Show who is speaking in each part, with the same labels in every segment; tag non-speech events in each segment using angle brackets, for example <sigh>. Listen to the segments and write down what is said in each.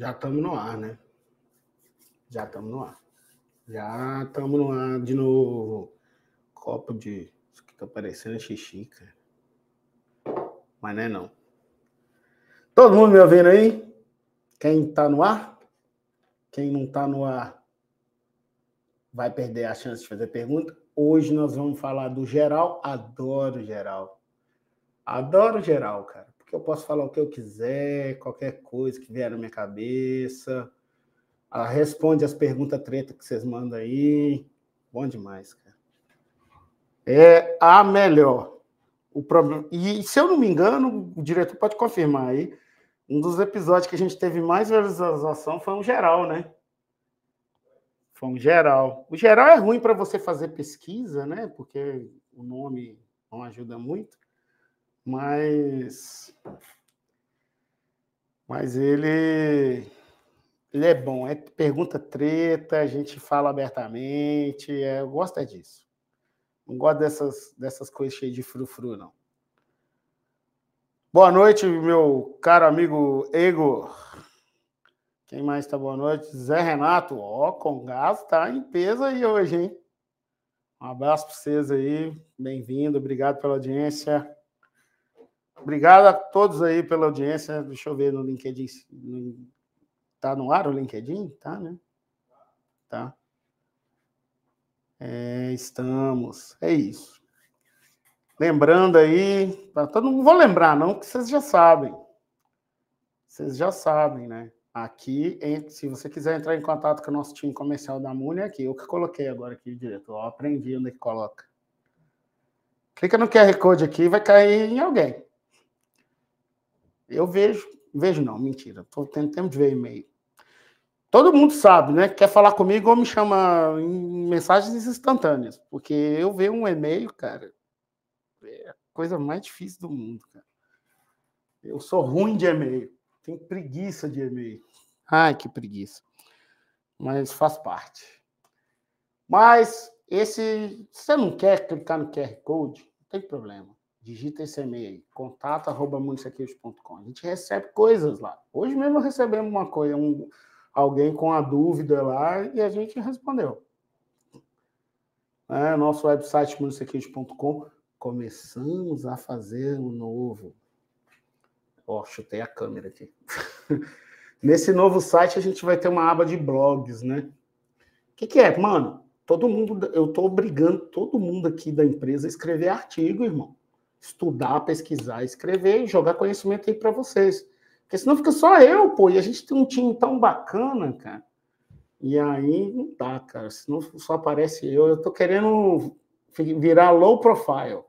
Speaker 1: Já estamos no ar, né? Já estamos no ar. Já estamos no ar de novo. Copo de. Isso aqui tá parecendo xixi, cara. Mas não é não. Todo mundo me ouvindo aí? Quem tá no ar? Quem não tá no ar vai perder a chance de fazer pergunta. Hoje nós vamos falar do geral. Adoro geral. Adoro geral, cara que eu posso falar o que eu quiser, qualquer coisa que vier na minha cabeça. Ela responde as perguntas treta que vocês mandam aí. Bom demais, cara. É a melhor. O problema... E se eu não me engano, o diretor pode confirmar aí. Um dos episódios que a gente teve mais visualização foi um geral, né? Foi um geral. O geral é ruim para você fazer pesquisa, né? Porque o nome não ajuda muito. Mas. Mas ele. Ele é bom, é pergunta treta, a gente fala abertamente, é, eu gosto é disso. Não gosto dessas, dessas coisas cheias de frufru, não. Boa noite, meu caro amigo Ego. Quem mais está boa noite? Zé Renato, ó, com gás tá em peso aí hoje, hein? Um abraço para vocês aí, bem-vindo, obrigado pela audiência. Obrigado a todos aí pela audiência. Deixa eu ver no LinkedIn. Tá no ar o LinkedIn? Tá, né? Tá. É, estamos. É isso. Lembrando aí, todo mundo vou lembrar, não, que vocês já sabem. Vocês já sabem, né? Aqui, se você quiser entrar em contato com o nosso time comercial da Muni, é aqui. Eu que coloquei agora aqui direto. Eu aprendi onde é que coloca. Clica no QR Code aqui vai cair em alguém. Eu vejo, vejo não, mentira. Estou tendo tempo de ver e-mail. Todo mundo sabe, né? Quer falar comigo ou me chama em mensagens instantâneas, porque eu ver um e-mail, cara, é a coisa mais difícil do mundo, cara. Eu sou ruim de e-mail, tenho preguiça de e-mail. Ai, que preguiça. Mas faz parte. Mas esse, se você não quer clicar no QR Code, não tem problema digita esse e-mail aí, contato.municiaqueiros.com. A gente recebe coisas lá. Hoje mesmo recebemos uma coisa, um, alguém com a dúvida lá e a gente respondeu. É, nosso website municiaqueiros.com. Começamos a fazer um novo. Ó, oh, chutei a câmera aqui. <laughs> Nesse novo site a gente vai ter uma aba de blogs, né? O que, que é, mano? Todo mundo, eu estou obrigando todo mundo aqui da empresa a escrever artigo, irmão estudar, pesquisar, escrever e jogar conhecimento aí para vocês. Porque senão fica só eu, pô, e a gente tem um time tão bacana, cara. E aí não dá, cara. Senão só aparece eu. Eu tô querendo virar low profile.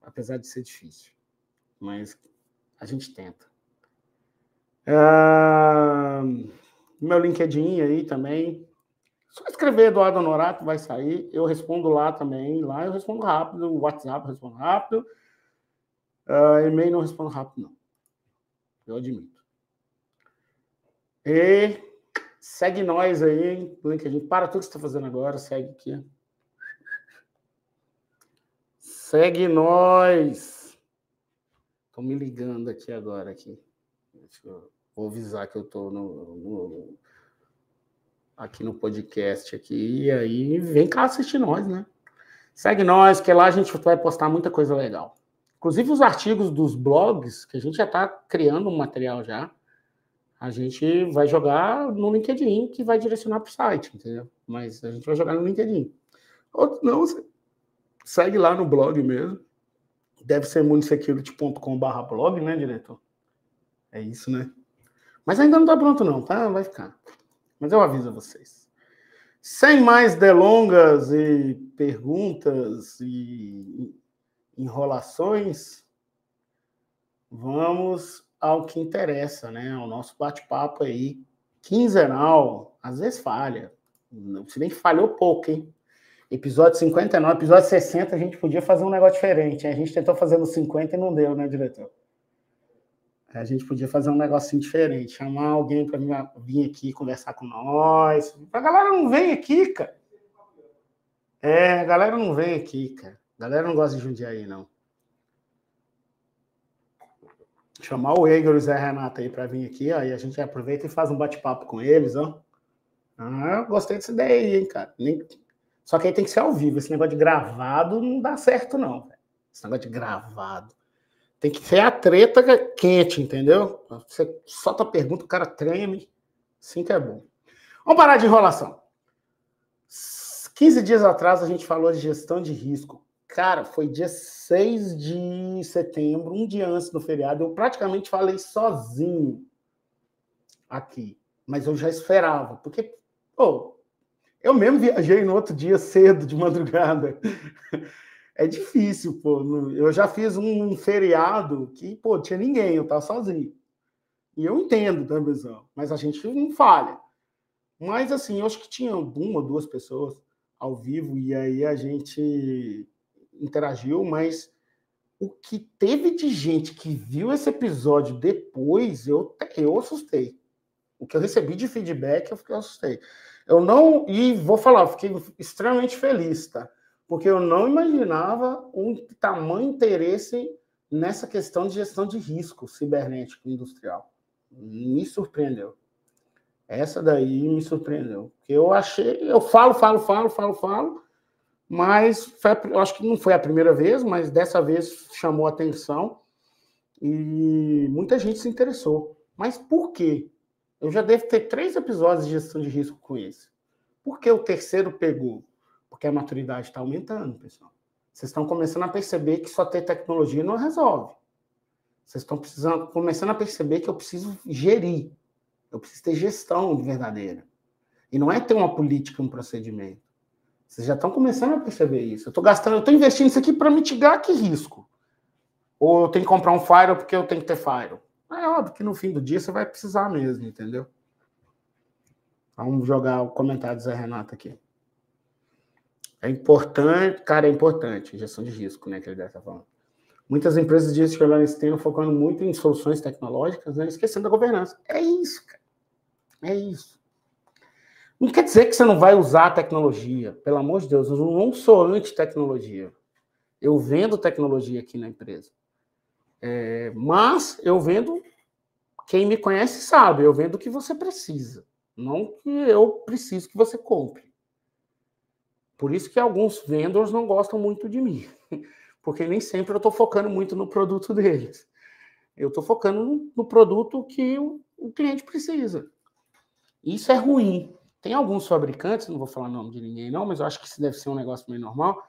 Speaker 1: Apesar de ser difícil. Mas a gente tenta. Uh, meu LinkedIn aí também. Só escrever Eduardo Honorato vai sair. Eu respondo lá também. Lá eu respondo rápido. WhatsApp eu respondo rápido. Uh, e-mail não respondo rápido, não. Eu admito. E segue nós aí, LinkedIn. Para tudo que você está fazendo agora, segue aqui. Segue nós. Estão me ligando aqui agora. Aqui. Deixa eu, vou avisar que eu estou no, no aqui no podcast aqui, e aí vem cá assistir nós, né? Segue nós, que lá a gente vai postar muita coisa legal. Inclusive os artigos dos blogs, que a gente já está criando um material já, a gente vai jogar no LinkedIn, que vai direcionar para o site, entendeu? Mas a gente vai jogar no LinkedIn. Ou não, segue lá no blog mesmo. Deve ser munisecurity.com.br blog, né, diretor? É isso, né? Mas ainda não está pronto, não, tá? Vai ficar. Mas eu aviso a vocês. Sem mais delongas e perguntas e enrolações, vamos ao que interessa, né? Ao nosso bate-papo aí, quinzenal, às vezes falha. Se bem que falhou pouco, hein? Episódio 59, episódio 60, a gente podia fazer um negócio diferente. A gente tentou fazer no 50 e não deu, né, diretor? A gente podia fazer um negocinho diferente, chamar alguém para vir aqui conversar com nós. A galera não vem aqui, cara. É, a galera não vem aqui, cara. A galera não gosta de Jundiaí, não. chamar o Egor e o Zé Renato aí para vir aqui, aí a gente aproveita e faz um bate-papo com eles, ó. Ah, gostei dessa ideia aí, hein, cara. Nem... Só que aí tem que ser ao vivo. Esse negócio de gravado não dá certo, não. Esse negócio de gravado. Tem que ser a treta quente, entendeu? Você solta a pergunta, o cara treme. Assim que é bom. Vamos parar de enrolação. 15 dias atrás a gente falou de gestão de risco. Cara, foi dia 6 de setembro, um dia antes do feriado. Eu praticamente falei sozinho aqui. Mas eu já esperava. Porque, pô, eu mesmo viajei no outro dia cedo, de madrugada. É difícil, pô. Eu já fiz um feriado que, pô, tinha ninguém, eu tava sozinho. E eu entendo da visão, mas a gente não falha. Mas, assim, eu acho que tinha uma ou duas pessoas ao vivo e aí a gente interagiu, mas o que teve de gente que viu esse episódio depois, eu, eu assustei. O que eu recebi de feedback, eu fiquei assustei. Eu não, e vou falar, fiquei extremamente feliz, tá? Porque eu não imaginava um tamanho interesse nessa questão de gestão de risco cibernético industrial. Me surpreendeu. Essa daí me surpreendeu. Eu achei, eu falo, falo, falo, falo, falo, mas foi, acho que não foi a primeira vez, mas dessa vez chamou atenção e muita gente se interessou. Mas por quê? Eu já devo ter três episódios de gestão de risco com esse. Por que o terceiro pegou? Porque a maturidade está aumentando, pessoal. Vocês estão começando a perceber que só ter tecnologia não resolve. Vocês estão começando a perceber que eu preciso gerir. Eu preciso ter gestão verdadeira. E não é ter uma política, um procedimento. Vocês já estão começando a perceber isso. Eu estou gastando, eu estou investindo isso aqui para mitigar que risco. Ou eu tenho que comprar um Fire porque eu tenho que ter Fire. É óbvio que no fim do dia você vai precisar mesmo, entendeu? Vamos jogar o comentário do Zé Renato aqui. É importante, cara, é importante, gestão de risco, né, que ele estar falando. Muitas empresas dizem que elas estão focando muito em soluções tecnológicas, né, esquecendo da governança. É isso, cara. É isso. Não quer dizer que você não vai usar a tecnologia. Pelo amor de Deus, eu não sou anti-tecnologia. Eu vendo tecnologia aqui na empresa. É, mas eu vendo, quem me conhece sabe, eu vendo o que você precisa, não que eu preciso que você compre. Por isso que alguns vendors não gostam muito de mim, <laughs> porque nem sempre eu estou focando muito no produto deles. Eu estou focando no, produto que o, o cliente precisa. Isso é ruim. Tem alguns fabricantes, não vou falar o nome de ninguém não, mas eu acho que isso deve ser um negócio meio normal.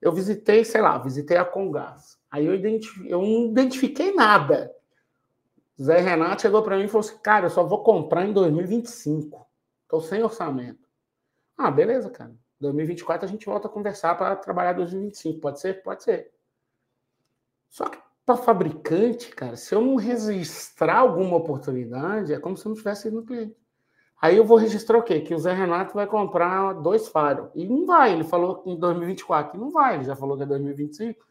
Speaker 1: Eu visitei, sei lá, visitei a Congás. Aí eu, identif... eu não identifiquei nada. Zé Renato chegou para mim e falou assim: Cara, eu só vou comprar em 2025. Estou sem orçamento. Ah, beleza, cara. 2024 a gente volta a conversar para trabalhar 2025. Pode ser? Pode ser. Só que para fabricante, cara, se eu não registrar alguma oportunidade, é como se eu não tivesse ido no cliente. Aí eu vou registrar o quê? Que o Zé Renato vai comprar dois faros. E não vai, ele falou em 2024. E não vai, ele já falou que é 2025.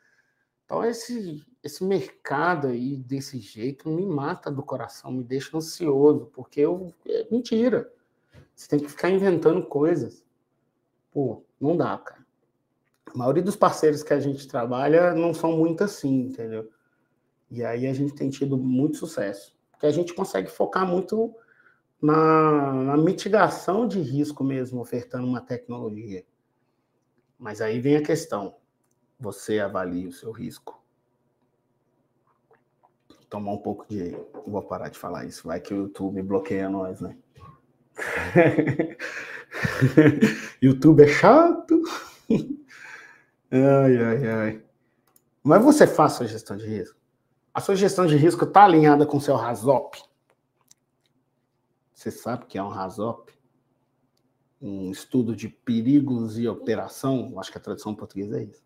Speaker 1: Então, esse, esse mercado aí, desse jeito, me mata do coração, me deixa ansioso, porque eu, é mentira. Você tem que ficar inventando coisas. Pô, não dá, cara. A maioria dos parceiros que a gente trabalha não são muito assim, entendeu? E aí a gente tem tido muito sucesso. Porque a gente consegue focar muito na, na mitigação de risco mesmo, ofertando uma tecnologia. Mas aí vem a questão você avalie o seu risco. Tomar um pouco de. Vou parar de falar isso, vai que o YouTube bloqueia nós, né? <laughs> YouTube é chato. ai, ai, ai. Mas você faz sua gestão de risco? A sua gestão de risco está alinhada com o seu RASOP? Você sabe que é um RASOP? Um estudo de perigos e operação? Acho que a tradução em português é isso.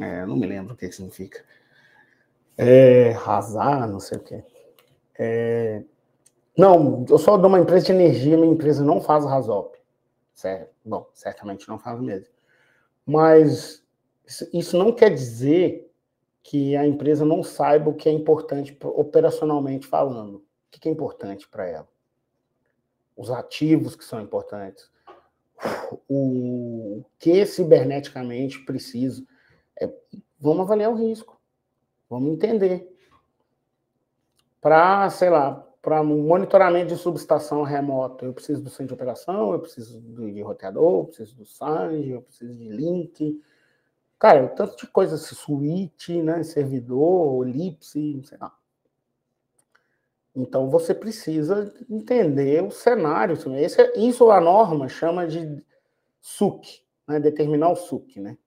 Speaker 1: É, não me lembro o que significa. É, razar, não sei o que. É, não, eu sou de uma empresa de energia, minha empresa não faz RASOP. Certo? Bom, certamente não faz mesmo. Mas isso não quer dizer que a empresa não saiba o que é importante operacionalmente falando. O que é importante para ela? Os ativos que são importantes. O que ciberneticamente preciso. É, vamos avaliar o risco. Vamos entender. para, sei lá, para monitoramento de subestação remota, eu preciso do centro de operação, eu preciso de roteador, eu preciso do SANG, eu preciso de link. Cara, tanto de coisas, suíte, né, servidor, Elipse, sei lá. Então você precisa entender o cenário. Esse, é, isso a norma chama de SUC, né, determinar o SUC, né?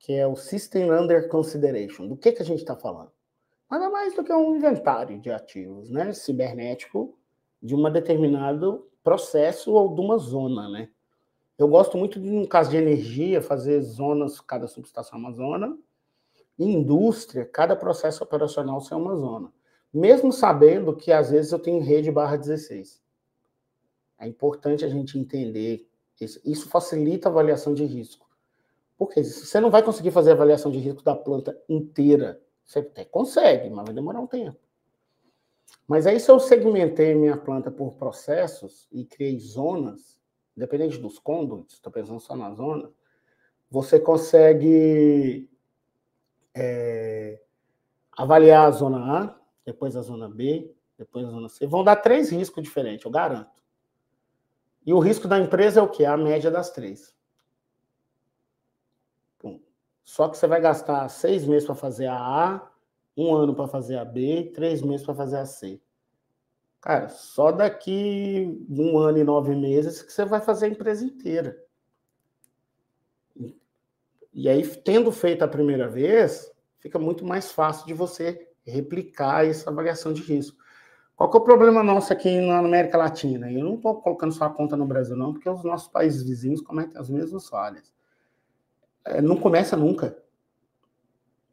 Speaker 1: Que é o System Under Consideration. Do que, que a gente está falando? Nada mais do que um inventário de ativos, né, cibernético de um determinado processo ou de uma zona, né? Eu gosto muito de, no caso de energia, fazer zonas, cada subestação é uma zona. Indústria, cada processo operacional ser uma zona. Mesmo sabendo que, às vezes, eu tenho rede barra 16. É importante a gente entender isso. Isso facilita a avaliação de risco. Porque você não vai conseguir fazer a avaliação de risco da planta inteira você até consegue, mas vai demorar um tempo. Mas aí, se eu segmentei minha planta por processos e criei zonas, independente dos conduits, estou pensando só na zona, você consegue é, avaliar a zona A, depois a zona B, depois a zona C. Vão dar três riscos diferentes, eu garanto. E o risco da empresa é o quê? A média das três. Só que você vai gastar seis meses para fazer a A, um ano para fazer a B, três meses para fazer a C. Cara, só daqui um ano e nove meses que você vai fazer a empresa inteira. E aí, tendo feito a primeira vez, fica muito mais fácil de você replicar essa avaliação de risco. Qual que é o problema nosso aqui na América Latina? Eu não estou colocando só a conta no Brasil, não, porque os nossos países vizinhos cometem as mesmas falhas não começa nunca.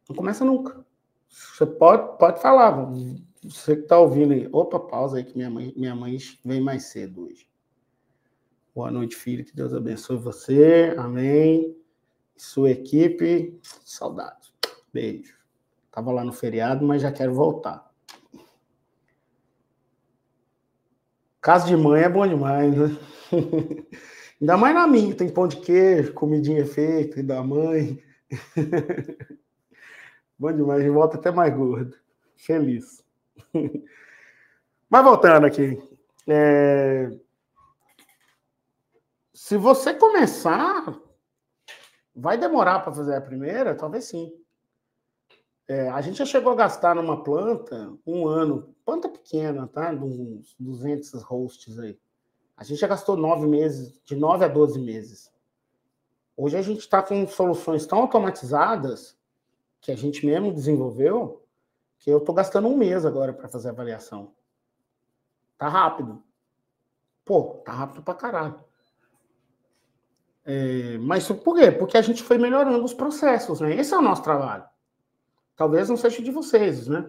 Speaker 1: Não começa nunca. Você pode, pode falar. Você que está ouvindo aí. Opa, pausa aí que minha mãe, minha mãe vem mais cedo hoje. Boa noite, filho. Que Deus abençoe você. Amém. Sua equipe. Saudades. Beijo. Tava lá no feriado, mas já quero voltar. Casa de mãe é bom demais, né? <laughs> Ainda mais na minha, tem pão de queijo, comidinha feita da mãe. <laughs> Bom demais, de volta até mais gordo. Feliz. <laughs> Mas voltando aqui. É... Se você começar, vai demorar para fazer a primeira? Talvez sim. É, a gente já chegou a gastar numa planta um ano, planta pequena, tá? De uns 200 hosts aí. A gente já gastou nove meses, de nove a doze meses. Hoje a gente está com soluções tão automatizadas que a gente mesmo desenvolveu que eu estou gastando um mês agora para fazer a avaliação. Tá rápido. Pô, tá rápido pra caralho. É, mas por quê? Porque a gente foi melhorando os processos, né? Esse é o nosso trabalho. Talvez não seja de vocês, né?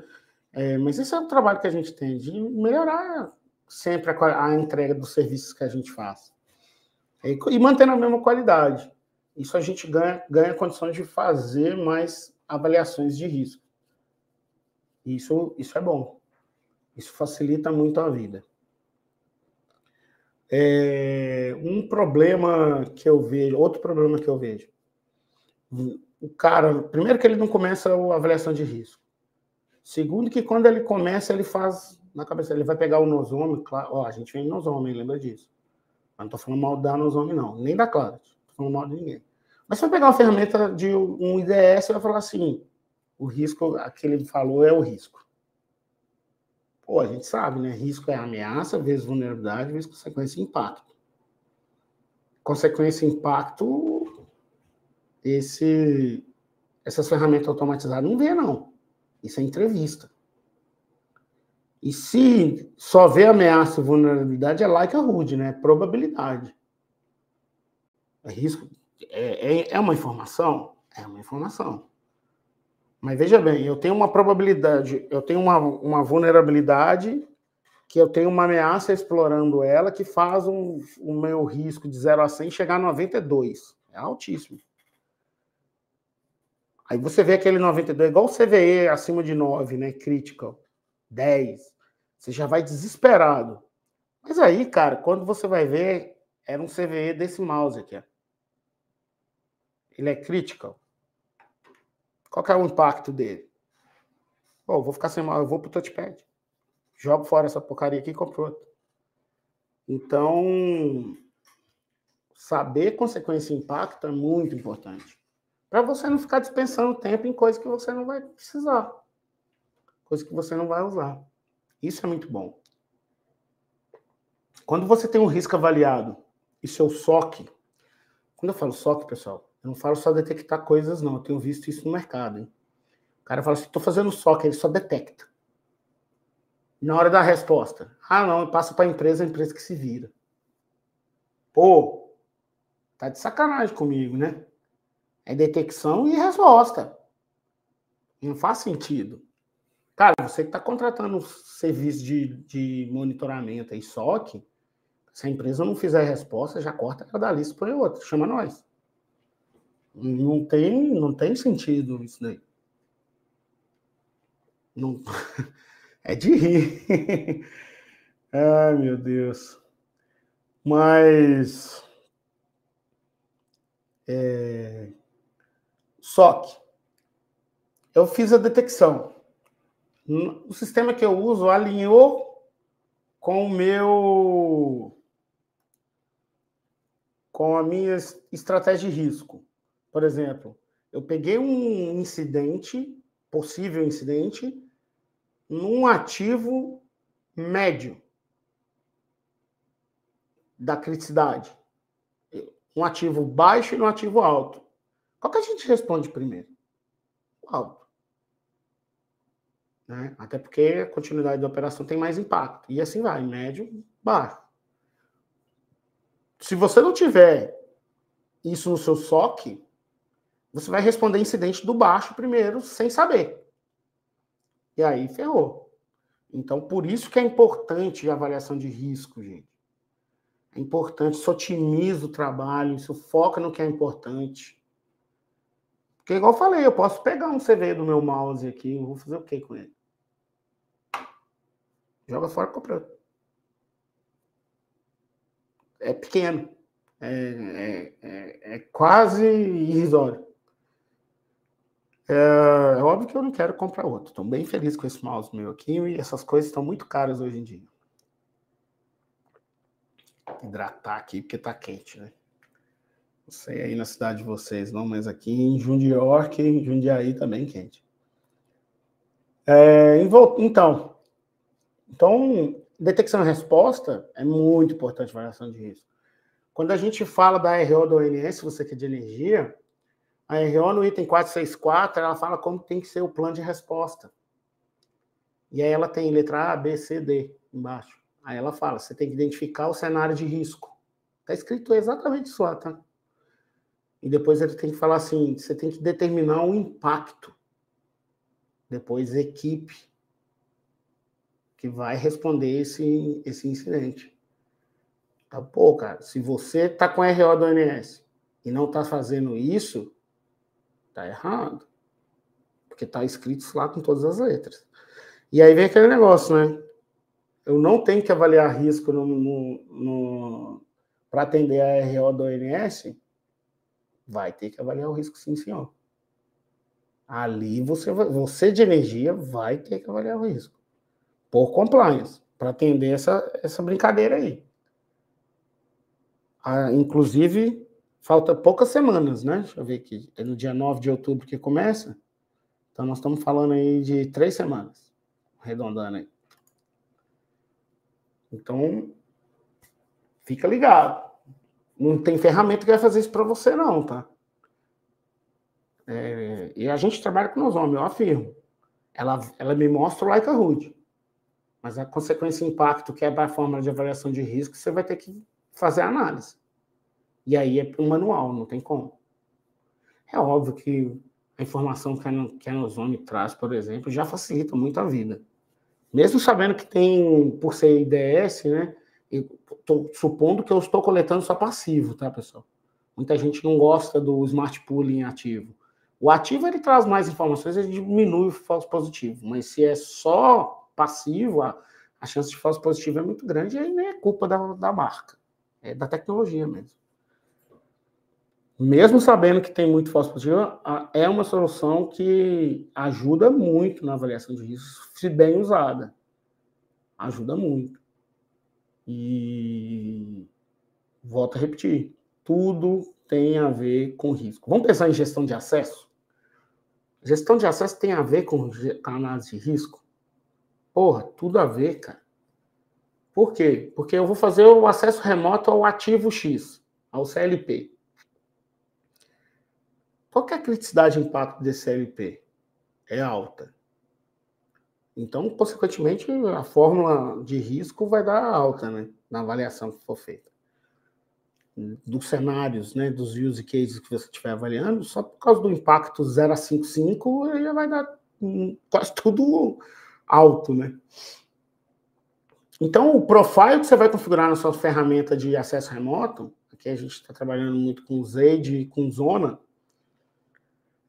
Speaker 1: É, mas esse é o trabalho que a gente tem, de melhorar sempre a, a entrega dos serviços que a gente faz. E, e mantendo a mesma qualidade. Isso a gente ganha, ganha condições de fazer mais avaliações de risco. Isso, isso é bom. Isso facilita muito a vida. É, um problema que eu vejo, outro problema que eu vejo. O cara, primeiro que ele não começa a avaliação de risco. Segundo que quando ele começa, ele faz na cabeça. Ele vai pegar o nosome, claro, ó, a gente vem nosome, lembra disso. Mas não tô falando mal da nosome, não, nem da Cloud, tô falando mal de ninguém. Mas se vai pegar uma ferramenta de um IDS, vai falar assim, o risco, aquele ele falou é o risco. Pô, a gente sabe, né? Risco é ameaça, vezes vulnerabilidade, vezes consequência impacto. Consequência impacto, esse, essas ferramentas automatizadas não vê, não. Isso é entrevista. E se só vê ameaça e vulnerabilidade, é like a rude, né? Probabilidade. É risco. É, é, é uma informação? É uma informação. Mas veja bem, eu tenho uma probabilidade, eu tenho uma, uma vulnerabilidade que eu tenho uma ameaça explorando ela que faz um, o meu risco de 0 a 100 chegar a 92. É altíssimo. Aí você vê aquele 92, igual o CVE acima de 9, né? Critical. 10. Você já vai desesperado. Mas aí, cara, quando você vai ver, era um CVE desse mouse aqui. Ele é critical. Qual que é o impacto dele? Pô, vou ficar sem mouse, eu vou pro touchpad. jogo fora essa porcaria aqui e compro outro. Então, saber consequência e impacto é muito importante. Para você não ficar dispensando tempo em coisas que você não vai precisar. Coisas que você não vai usar. Isso é muito bom. Quando você tem um risco avaliado e seu SOC, quando eu falo SOC, pessoal, eu não falo só detectar coisas, não. Eu tenho visto isso no mercado. Hein? O cara fala assim: estou fazendo SOC, ele só detecta. Na hora da resposta, ah, não, passa para a empresa, a empresa que se vira. Pô, tá de sacanagem comigo, né? É detecção e resposta. Não faz sentido. Cara, você que está contratando um serviço de, de monitoramento aí, SOC, se a empresa não fizer resposta, já corta ela da lista põe outra, chama nós. Não tem, não tem sentido isso daí. Não... <laughs> É de rir. <laughs> Ai, meu Deus. Mas. É... Só que eu fiz a detecção. O sistema que eu uso alinhou com o meu. com a minha estratégia de risco. Por exemplo, eu peguei um incidente, possível incidente, num ativo médio da criticidade. Um ativo baixo e um ativo alto. Qual que a gente responde primeiro? Alto. Né? Até porque a continuidade da operação tem mais impacto. E assim vai, médio, baixo. Se você não tiver isso no seu SOC, você vai responder incidente do baixo primeiro, sem saber. E aí ferrou. Então, por isso que é importante a avaliação de risco, gente. É importante, isso otimiza o trabalho, isso foca no que é importante. Porque, igual eu falei, eu posso pegar um CV do meu mouse aqui, eu vou fazer o que com ele? Joga fora comprando. É pequeno. É, é, é, é quase irrisório. É, é, óbvio que eu não quero comprar outro. Estou bem feliz com esse mouse meu aqui e essas coisas estão muito caras hoje em dia. Hidratar aqui porque está quente, né? Não sei aí na cidade de vocês, não, mas aqui em Jundiorque, em Jundiaí também tá quente. É, então, então, detecção e resposta é muito importante avaliação de risco. Quando a gente fala da RO do ONS, você que é de energia, a RO no item 464, ela fala como tem que ser o plano de resposta. E aí ela tem letra A, B, C, D embaixo. Aí ela fala, você tem que identificar o cenário de risco. Está escrito exatamente isso lá, tá? E depois ele tem que falar assim, você tem que determinar o impacto. Depois equipe que vai responder esse, esse incidente. Tá, pô, cara, se você tá com RO do ONS e não tá fazendo isso, Está errado. Porque está escrito lá com todas as letras. E aí vem aquele negócio, né? Eu não tenho que avaliar risco no, no, no para atender a RO do ONS. Vai ter que avaliar o risco, sim, senhor. Ali você, você de energia vai ter que avaliar o risco. Por compliance, para atender essa, essa brincadeira aí. Ah, inclusive, Falta poucas semanas, né? Deixa eu ver aqui. É no dia 9 de outubro que começa. Então nós estamos falando aí de três semanas. Arredondando aí. Então, fica ligado. Não tem ferramenta que vai fazer isso para você, não, tá? É, e a gente trabalha com os homens, eu afirmo. Ela, ela me mostra o like a Rude. Mas a consequência impacto, que é a forma de avaliação de risco, você vai ter que fazer análise. E aí é um manual, não tem como. É óbvio que a informação que a, que a traz, por exemplo, já facilita muito a vida. Mesmo sabendo que tem, por ser IDS, né? Estou supondo que eu estou coletando só passivo, tá, pessoal? Muita gente não gosta do smart pooling ativo. O ativo ele traz mais informações, ele diminui o falso positivo, mas se é só passivo, a, a chance de falso positivo é muito grande e aí não é culpa da, da marca, é da tecnologia mesmo mesmo sabendo que tem muito falso positivo, é uma solução que ajuda muito na avaliação de risco, se bem usada. Ajuda muito. E volto a repetir, tudo tem a ver com risco. Vamos pensar em gestão de acesso? Gestão de acesso tem a ver com análise de risco? Porra, tudo a ver, cara. Por quê? Porque eu vou fazer o acesso remoto ao ativo X, ao CLP. Qual é a criticidade e impacto desse CLP? É alta. Então, consequentemente, a fórmula de risco vai dar alta, né? Na avaliação que for feita. Dos cenários, né? Dos use cases que você estiver avaliando, só por causa do impacto 0 a 5,5, já vai dar quase tudo alto, né? Então, o profile que você vai configurar na sua ferramenta de acesso remoto, aqui a gente está trabalhando muito com ZAID e com Zona,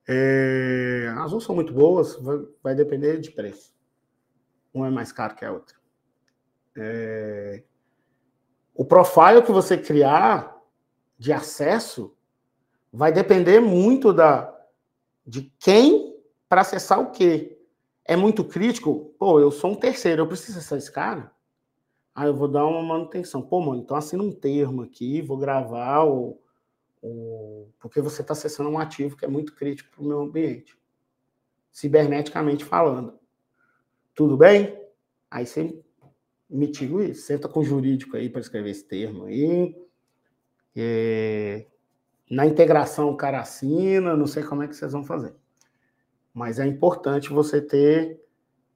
Speaker 1: é, as duas são muito boas, vai, vai, depender de preço. Uma é mais caro que a outra. É, o profile que você criar de acesso vai depender muito da de quem para acessar o quê. É muito crítico, pô, eu sou um terceiro, eu preciso acessar esse cara. Aí eu vou dar uma manutenção. Pô, mano, então assina um termo aqui, vou gravar o, o porque você está acessando um ativo que é muito crítico para o meu ambiente, ciberneticamente falando. Tudo bem? Aí você mitiga isso, senta com o jurídico aí para escrever esse termo aí. É, na integração o cara assina, não sei como é que vocês vão fazer. Mas é importante você ter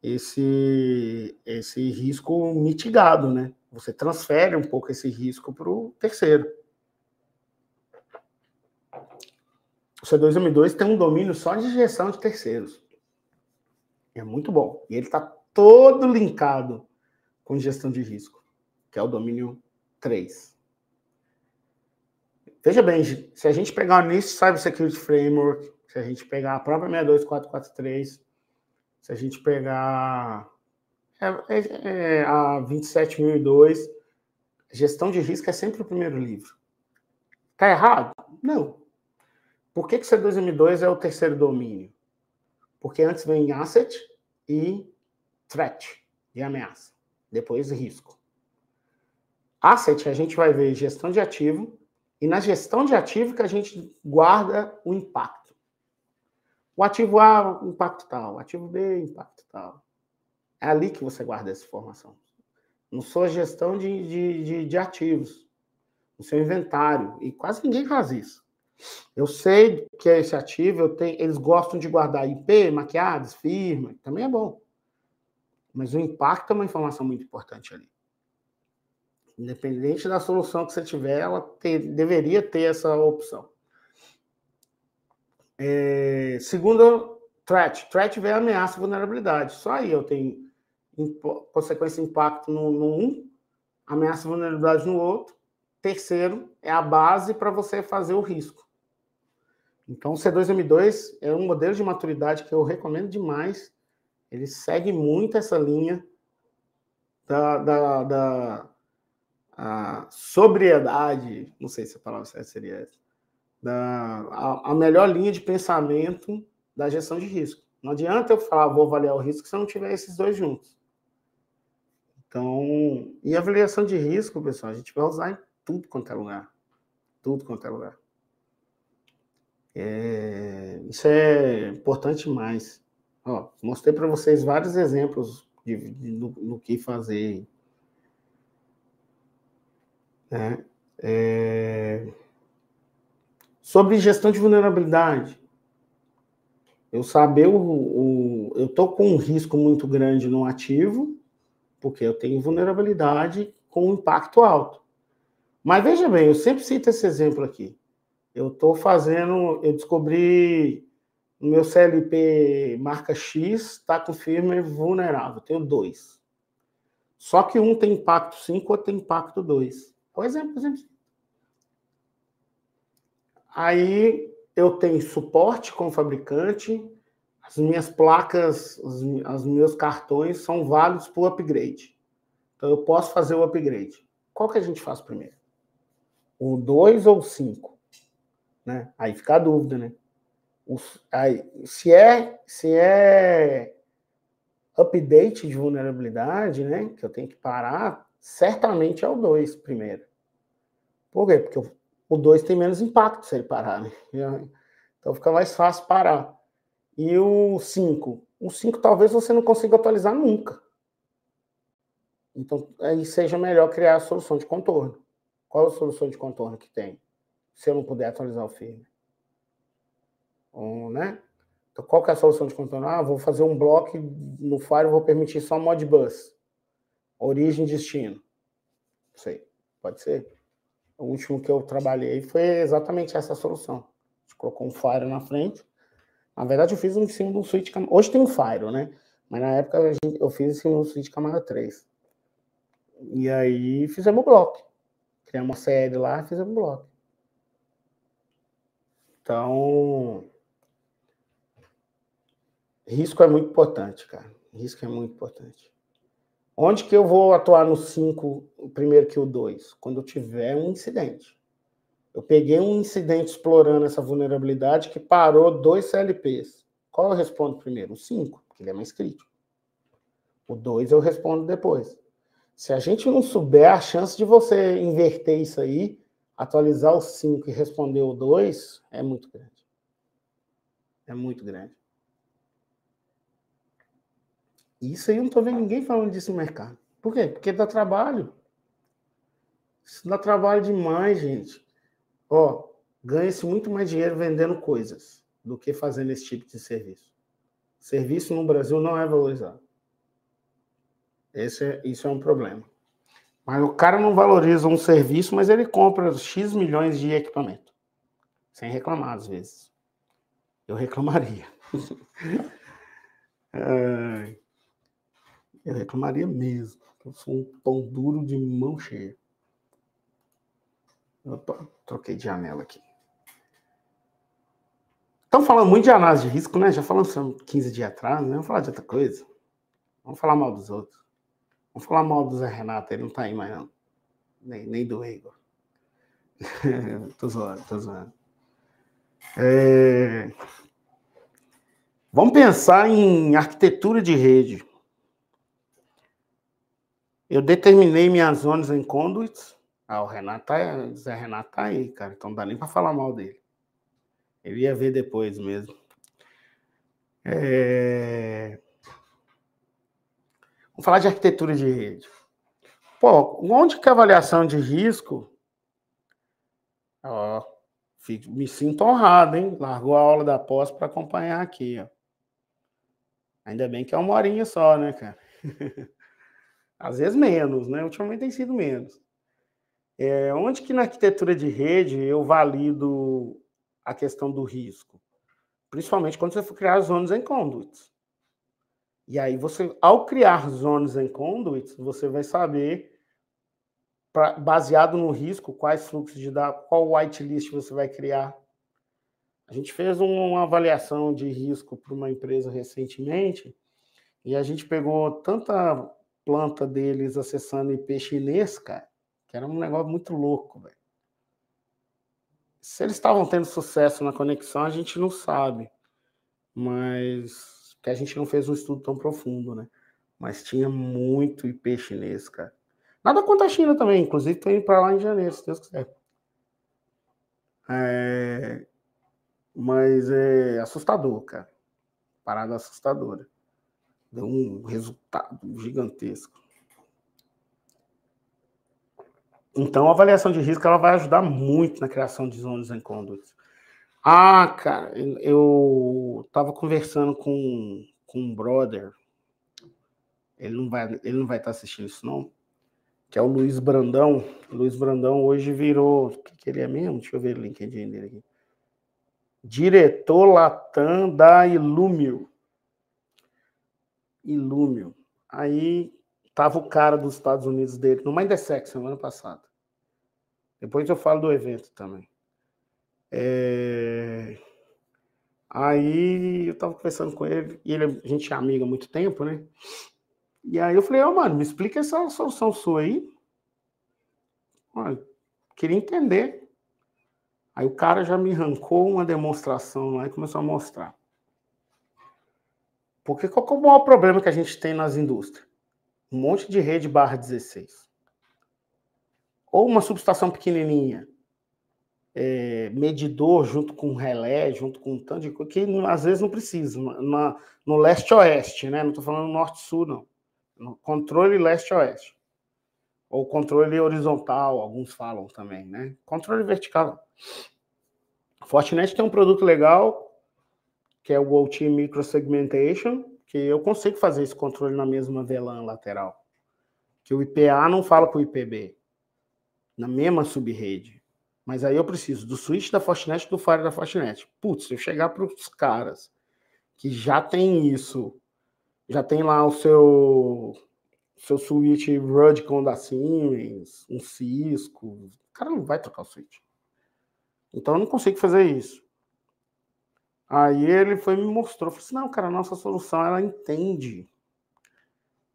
Speaker 1: esse, esse risco mitigado, né? Você transfere um pouco esse risco para o terceiro. O C2M2 tem um domínio só de gestão de terceiros. É muito bom. E ele está todo linkado com gestão de risco, que é o domínio 3. Veja bem, se a gente pegar o NIST Cyber Security Framework, se a gente pegar a própria 62443, se a gente pegar é, é, é, a 27002, gestão de risco é sempre o primeiro livro. Tá errado? Não. Por que, que C2M2 é o terceiro domínio? Porque antes vem asset e threat, de ameaça. Depois risco. Asset a gente vai ver gestão de ativo, e na gestão de ativo que a gente guarda o impacto. O ativo A, impacto tal. O ativo B, impacto tal. É ali que você guarda essa informação. No sua gestão de, de, de, de ativos, no seu inventário. E quase ninguém faz isso. Eu sei que é esse ativo, eu tenho, eles gostam de guardar IP, maquiados, firma, também é bom. Mas o impacto é uma informação muito importante ali. Independente da solução que você tiver, ela ter, deveria ter essa opção. É, segundo, threat. Threat vem ameaça e vulnerabilidade. Só aí eu tenho consequência impacto no, no um, ameaça e vulnerabilidade no outro. Terceiro, é a base para você fazer o risco. Então, o C2M2 é um modelo de maturidade que eu recomendo demais. Ele segue muito essa linha da, da, da sobriedade, não sei se a palavra certa seria essa, da, a, a, melhor linha de pensamento da gestão de risco. Não adianta eu falar, vou avaliar o risco, se eu não tiver esses dois juntos. Então, e avaliação de risco, pessoal, a gente vai usar em tudo quanto é lugar. Tudo quanto é lugar. É, isso é importante demais. Ó, mostrei para vocês vários exemplos de, de, do, que fazer. Né? É, Sobre gestão de vulnerabilidade. Eu saber o, o eu estou com um risco muito grande no ativo, porque eu tenho vulnerabilidade com impacto alto. Mas veja bem, eu sempre cito esse exemplo aqui. Eu estou fazendo, eu descobri no meu CLP marca X está com firma vulnerável, tenho dois. Só que um tem impacto 5, outro tem impacto 2. É um exemplo, exemplo. Aí eu tenho suporte com o fabricante, as minhas placas, os, meus cartões são válidos para o upgrade. Então eu posso fazer o upgrade. Qual que a gente faz primeiro? O 2 ou o 5? Né? Aí fica a dúvida, né? aí, se é, se é update de vulnerabilidade, né, que eu tenho que parar, certamente é o 2 primeiro. Por quê? Porque o 2 tem menos impacto se ele parar, né? Então fica mais fácil parar. E o 5? O 5 talvez você não consiga atualizar nunca. Então aí seja melhor criar a solução de contorno. Qual é a solução de contorno que tem? Se eu não puder atualizar o firmware. Um, né? Então, qual que é a solução de contorno? Ah, vou fazer um bloco no Fire, vou permitir só Modbus. Origem e destino. Sei, pode ser. O último que eu trabalhei foi exatamente essa solução. A gente colocou um Fire na frente. Na verdade, eu fiz em cima de um switch. Hoje tem um Fire, né? Mas na época eu fiz em cima de um switch camada 3. E aí fizemos o bloco. Criamos uma série lá e fizemos o bloco. Então, Risco é muito importante, cara. Risco é muito importante. Onde que eu vou atuar no 5 primeiro que o 2? Quando tiver um incidente. Eu peguei um incidente explorando essa vulnerabilidade que parou dois CLPs. Qual eu respondo primeiro? O 5, porque ele é mais crítico. O 2 eu respondo depois. Se a gente não souber, a chance de você inverter isso aí, atualizar o 5 e responder o 2 é muito grande. É muito grande. Isso aí eu não estou vendo ninguém falando disso no mercado. Por quê? Porque dá trabalho. Isso dá trabalho demais, gente. Ó, ganha-se muito mais dinheiro vendendo coisas do que fazendo esse tipo de serviço. Serviço no Brasil não é valorizado. Esse é, isso é um problema. Mas o cara não valoriza um serviço, mas ele compra X milhões de equipamento. Sem reclamar, às vezes. Eu reclamaria. <laughs> Eu reclamaria mesmo. Eu sou um pão duro de mão cheia. Opa, troquei de janela aqui. Estão falando muito de análise de risco, né? Já falamos 15 dias atrás, né? Vamos falar de outra coisa. Vamos falar mal dos outros. Vamos falar mal do Zé Renato, ele não tá aí mais não. Nem, nem do Igor. <laughs> tô zoando, tô zoando. É... Vamos pensar em arquitetura de rede. Eu determinei minhas zonas em conduits. Ah, o Renato tá, Zé Renato tá aí, cara. Então não dá nem para falar mal dele. Ele ia ver depois mesmo. É... Vamos falar de arquitetura de rede. Pô, onde que a avaliação de risco? Ó, me sinto honrado, hein? Largou a aula da pós para acompanhar aqui, ó. Ainda bem que é uma horinha só, né, cara? <laughs> Às vezes menos, né? Ultimamente tem sido menos. É, onde que na arquitetura de rede eu valido a questão do risco? Principalmente quando você for criar zonas em conduits. E aí você, ao criar zonas em conduits, você vai saber, pra, baseado no risco, quais fluxos de dados, qual whitelist você vai criar. A gente fez uma avaliação de risco para uma empresa recentemente e a gente pegou tanta planta deles acessando IP chinês, cara, que era um negócio muito louco, velho. Se eles estavam tendo sucesso na conexão, a gente não sabe. Mas que a gente não fez um estudo tão profundo, né? Mas tinha muito IP chinês, cara. Nada contra a China também, inclusive tô indo para lá em janeiro, se Deus quiser. É... Mas é assustador, cara. Parada assustadora deu um resultado gigantesco. Então, a avaliação de risco ela vai ajudar muito na criação de zonas em conduits. Ah, cara, eu estava conversando com, com um brother, ele não vai ele não vai estar tá assistindo isso não, que é o Luiz Brandão. O Luiz Brandão hoje virou, o que, que ele é mesmo? Deixa eu ver o LinkedIn dele aqui. Diretor Latam da Ilumio. Ilumio. Aí tava o cara dos Estados Unidos dele, no Mindsex, semana passada. Depois eu falo do evento também. É... Aí eu tava conversando com ele, e ele, a gente é amigo há muito tempo, né? E aí eu falei, ó, oh, mano, me explica essa solução sua aí. Olha, queria entender. Aí o cara já me arrancou uma demonstração lá e começou a mostrar. Porque qual é o maior problema que a gente tem nas indústrias? Um monte de rede barra 16. Ou uma subestação pequenininha, é, medidor junto com relé, junto com um tanto de coisa, que às vezes não precisa. Na, no leste-oeste, né? Não estou falando norte-sul, não. No controle leste-oeste. Ou controle horizontal, alguns falam também, né? Controle vertical. Fortinet tem um produto legal, que é o OT Microsegmentation, que eu consigo fazer esse controle na mesma VLAN lateral. Que o IPA não fala com o IPB. Na mesma subrede. Mas aí eu preciso do switch da Fortinet e do Fire da Fortinet. Putz, se eu chegar para os caras que já tem isso, já tem lá o seu seu switch Rudcon da Siemens, um Cisco, o cara não vai trocar o switch. Então eu não consigo fazer isso. Aí ele foi me mostrou, falou assim, não, cara, a nossa solução ela entende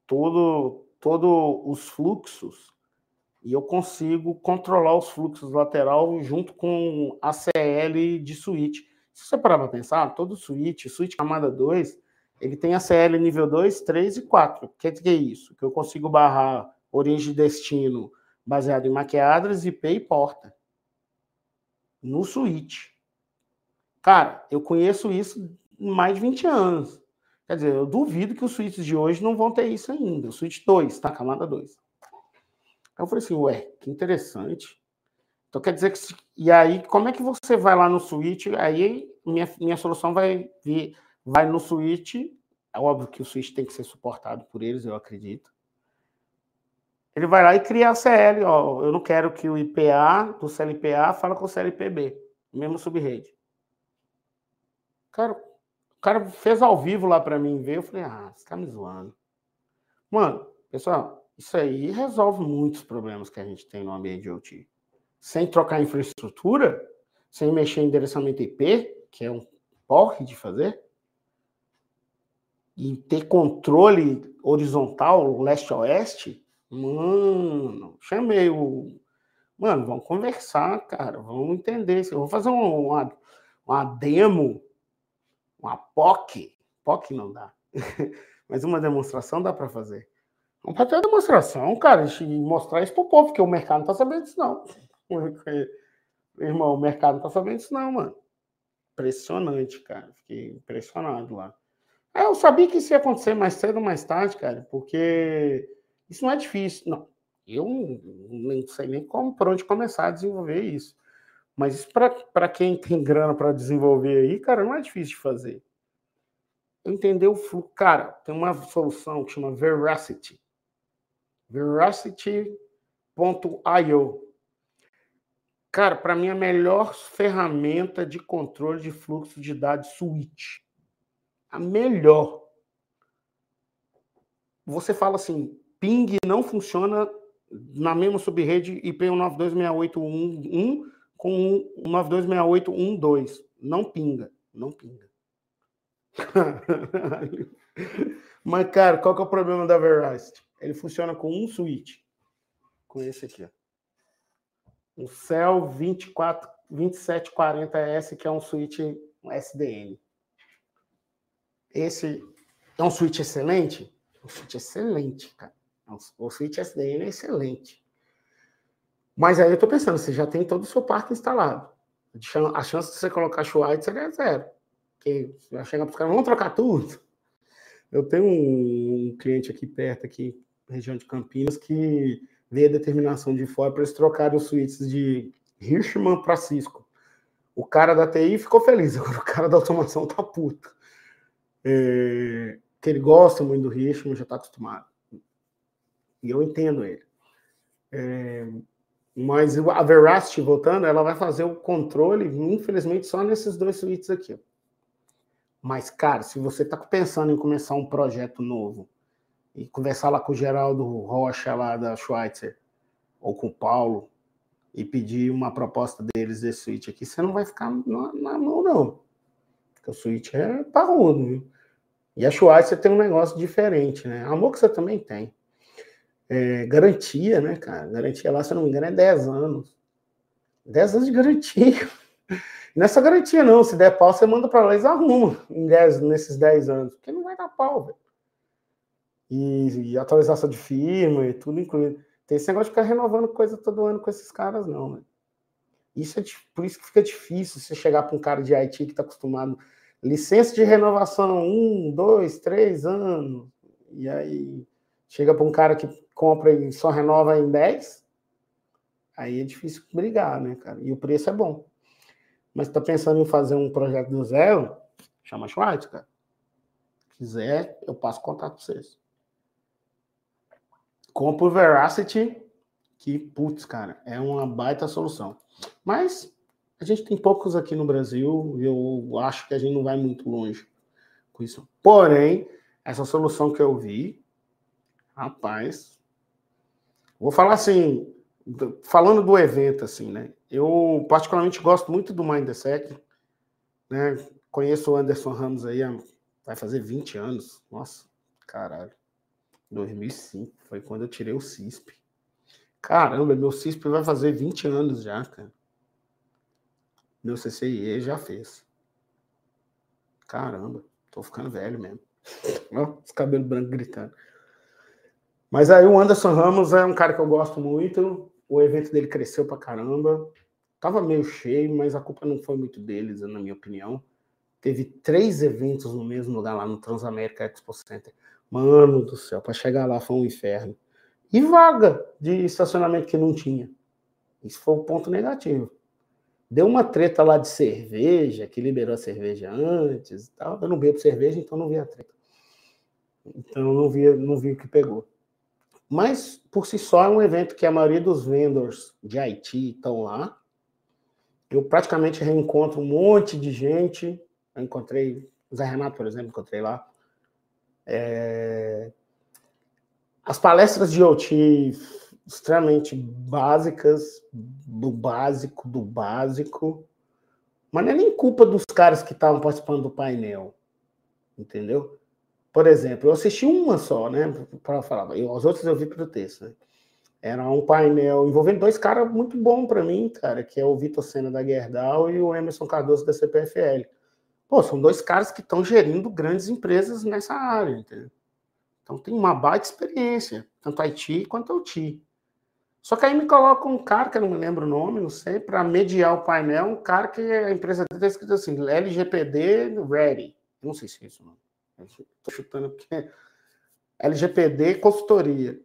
Speaker 1: todo todo os fluxos e eu consigo controlar os fluxos lateral junto com a CL de switch. Se você parar para pensar, todo switch, switch camada 2, ele tem a CL nível 2, 3 e 4. O que, que é isso? Que eu consigo barrar origem e destino baseado em maquiadas, IP e porta. No switch. Cara, eu conheço isso mais de 20 anos. Quer dizer, eu duvido que os switches de hoje não vão ter isso ainda. O switch 2, tá? Camada 2. Aí eu falei assim, ué, que interessante. Então quer dizer que. E aí, como é que você vai lá no switch? Aí minha, minha solução vai vir, vai no switch. É óbvio que o switch tem que ser suportado por eles, eu acredito. Ele vai lá e cria a CL, ó. Eu não quero que o IPA do CLPA fale com o CLPB, mesmo subrede. Cara, o cara fez ao vivo lá para mim ver, eu falei, ah, você tá me zoando. Mano, pessoal, isso aí resolve muitos problemas que a gente tem no ambiente de OT. Sem trocar infraestrutura, sem mexer em endereçamento IP, que é um porre de fazer, e ter controle horizontal, leste-oeste, mano, chamei o. Mano, vamos conversar, cara, vamos entender. Vamos fazer uma, uma demo, uma POC. POC não dá, <laughs> mas uma demonstração dá para fazer. Vamos fazer a demonstração, cara, e mostrar isso pro povo, porque o mercado não tá sabendo disso, não. Irmão, o mercado não tá sabendo disso, não, mano. Impressionante, cara. Fiquei impressionado lá. É, eu sabia que isso ia acontecer mais cedo ou mais tarde, cara, porque isso não é difícil, não. Eu não sei nem como, por onde começar a desenvolver isso. Mas isso para quem tem grana para desenvolver aí, cara, não é difícil de fazer. Entender o fluxo. Cara, tem uma solução que chama Veracity. Veracity.io. Cara, para mim a melhor ferramenta de controle de fluxo de dados switch. A melhor. Você fala assim, ping não funciona na mesma subrede IP 192.68.1.1 com 192.68.1.2. Não pinga, não pinga. <laughs> Mas, cara, qual que é o problema da Veracity? Ele funciona com um switch. Com esse aqui, ó. Um Cell 24, 2740S, que é um switch SDN. Esse é um switch excelente? Um switch excelente, cara. É o switch SDN é excelente. Mas aí eu tô pensando, você já tem todo o seu parque instalado. A chance de você colocar Schweitzer é zero. Porque vai chegar para os caras, vamos trocar tudo. Eu tenho um cliente aqui perto, aqui, região de Campinas, que vê a determinação de fora para eles trocarem os suítes de Hirschman para Cisco. O cara da TI ficou feliz, <laughs> agora o cara da automação tá puto. É, que ele gosta muito do Hirschman, já está acostumado. E eu entendo ele. É, mas a Veracity, voltando, ela vai fazer o controle, infelizmente, só nesses dois suítes aqui. Mas, cara, se você está pensando em começar um projeto novo, e conversar lá com o Geraldo Rocha, lá da Schweitzer, ou com o Paulo, e pedir uma proposta deles desse suíte aqui, você não vai ficar na, na mão, não. Porque o suíte é parrudo, viu? E a Schweitzer tem um negócio diferente, né? A Moxa também tem. É, garantia, né, cara? Garantia lá, se eu não me engano, é 10 anos. 10 anos de garantia. <laughs> Nessa garantia, não. Se der pau, você manda para lá e arruma em nesses 10 anos. Porque não vai dar pau, velho. E, e, atualização de firma e tudo incluído. Tem esse negócio de ficar renovando coisa todo ano com esses caras, não, né? Isso é por isso que fica difícil você chegar para um cara de IT que está acostumado. Licença de renovação, um, dois, três anos. E aí chega para um cara que compra e só renova em 10. Aí é difícil brigar, né, cara? E o preço é bom. Mas está pensando em fazer um projeto do zero, chama Schwartz, cara. Se quiser, eu passo contato para vocês. Compra o Veracity, que, putz, cara, é uma baita solução. Mas a gente tem poucos aqui no Brasil, eu acho que a gente não vai muito longe com isso. Porém, essa solução que eu vi, rapaz, vou falar assim, falando do evento, assim, né? Eu particularmente gosto muito do Mindsec, né? Conheço o Anderson Ramos aí, vai fazer 20 anos. Nossa, caralho. 2005 foi quando eu tirei o CISP. Caramba, meu CISP vai fazer 20 anos já, cara. Meu CCIE já fez. Caramba, tô ficando velho mesmo. Ó, os cabelos brancos gritando. Mas aí o Anderson Ramos é um cara que eu gosto muito. O evento dele cresceu pra caramba. Tava meio cheio, mas a culpa não foi muito deles, na minha opinião. Teve três eventos no mesmo lugar lá no Transamérica Expo Center. Mano do céu, para chegar lá foi um inferno. E vaga de estacionamento que não tinha. Isso foi o ponto negativo. Deu uma treta lá de cerveja, que liberou a cerveja antes e tal. Eu não bebo cerveja, então não vi a treta. Então não vi, não vi o que pegou. Mas, por si só, é um evento que a maioria dos vendors de Haiti estão lá. Eu praticamente reencontro um monte de gente. Eu encontrei o Zé Renato, por exemplo, encontrei lá. É... As palestras de OT extremamente básicas, do básico, do básico. Mas não é nem culpa dos caras que estavam participando do painel. Entendeu? Por exemplo, eu assisti uma só, né? Para falar. Eu, os outros eu vi pelo texto, né? Era um painel envolvendo dois caras muito bom para mim, cara, que é o Vitor Senna da Gerdau e o Emerson Cardoso da CPFL. Pô, são dois caras que estão gerindo grandes empresas nessa área, entendeu? Então tem uma baita experiência, tanto a IT quanto a UTI. Só que aí me coloca um cara, que eu não me lembro o nome, não sei, para mediar o painel, um cara que a empresa dele está escrito assim, LGPD Ready. Não sei se é isso, não. Estou chutando porque <laughs> LGPD consultoria.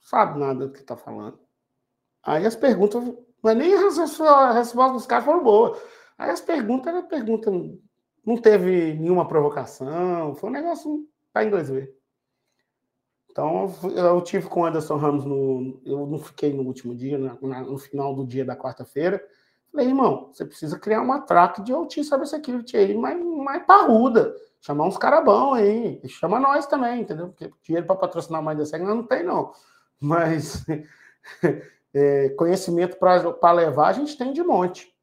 Speaker 1: Sabe nada do que está falando. Aí as perguntas, não é nem a resposta dos caras foram boas. Aí as perguntas era pergunta, não teve nenhuma provocação, foi um negócio para inglês ver. Então, eu tive com o Anderson Ramos, no, eu não fiquei no último dia, na, no final do dia da quarta-feira. Falei, irmão, você precisa criar uma track de OT Cybersecurity aí, mais, mais parruda. Chamar uns caras bons aí. E chama nós também, entendeu? Porque dinheiro para patrocinar mais SEG não tem, não. Mas <laughs> é, conhecimento para levar a gente tem de monte.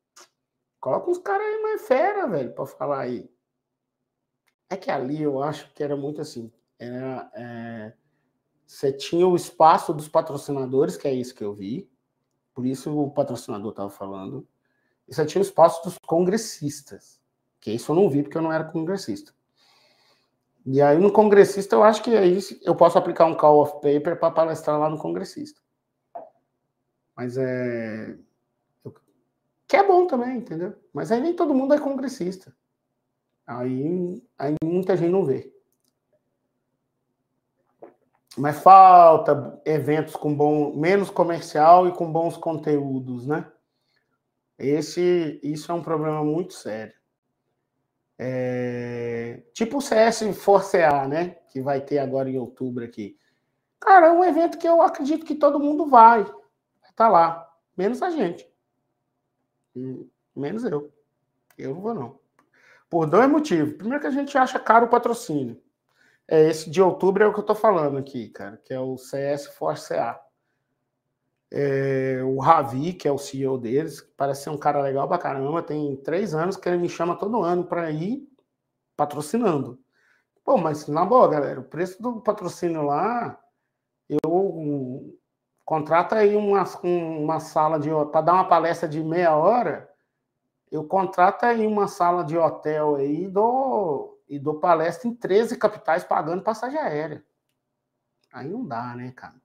Speaker 1: Coloca uns caras aí mais fera, velho, para falar aí. É que ali eu acho que era muito assim. Era, é, você tinha o espaço dos patrocinadores, que é isso que eu vi. Por isso o patrocinador estava falando. E você tinha o espaço dos congressistas. Que isso eu não vi porque eu não era congressista. E aí no congressista eu acho que aí eu posso aplicar um call of paper para palestrar lá no congressista. Mas é que é bom também, entendeu? Mas aí nem todo mundo é congressista. Aí, aí muita gente não vê. Mas falta eventos com bom, menos comercial e com bons conteúdos, né? Esse, isso é um problema muito sério. É, tipo o CS Force A, né? Que vai ter agora em outubro aqui. Cara, é um evento que eu acredito que todo mundo vai. Tá lá. Menos a gente. Menos eu. Eu não vou, não. Por dois motivos. Primeiro que a gente acha caro o patrocínio. É, esse de outubro é o que eu tô falando aqui, cara, que é o CS Force A. É, o Ravi, que é o CEO deles, parece ser um cara legal pra caramba, tem três anos que ele me chama todo ano para ir patrocinando. Pô, mas na boa, galera, o preço do patrocínio lá, eu contrata aí uma, uma sala de para dar uma palestra de meia hora, eu contrato aí uma sala de hotel aí e dou, e dou palestra em 13 capitais pagando passagem aérea. Aí não dá, né, cara?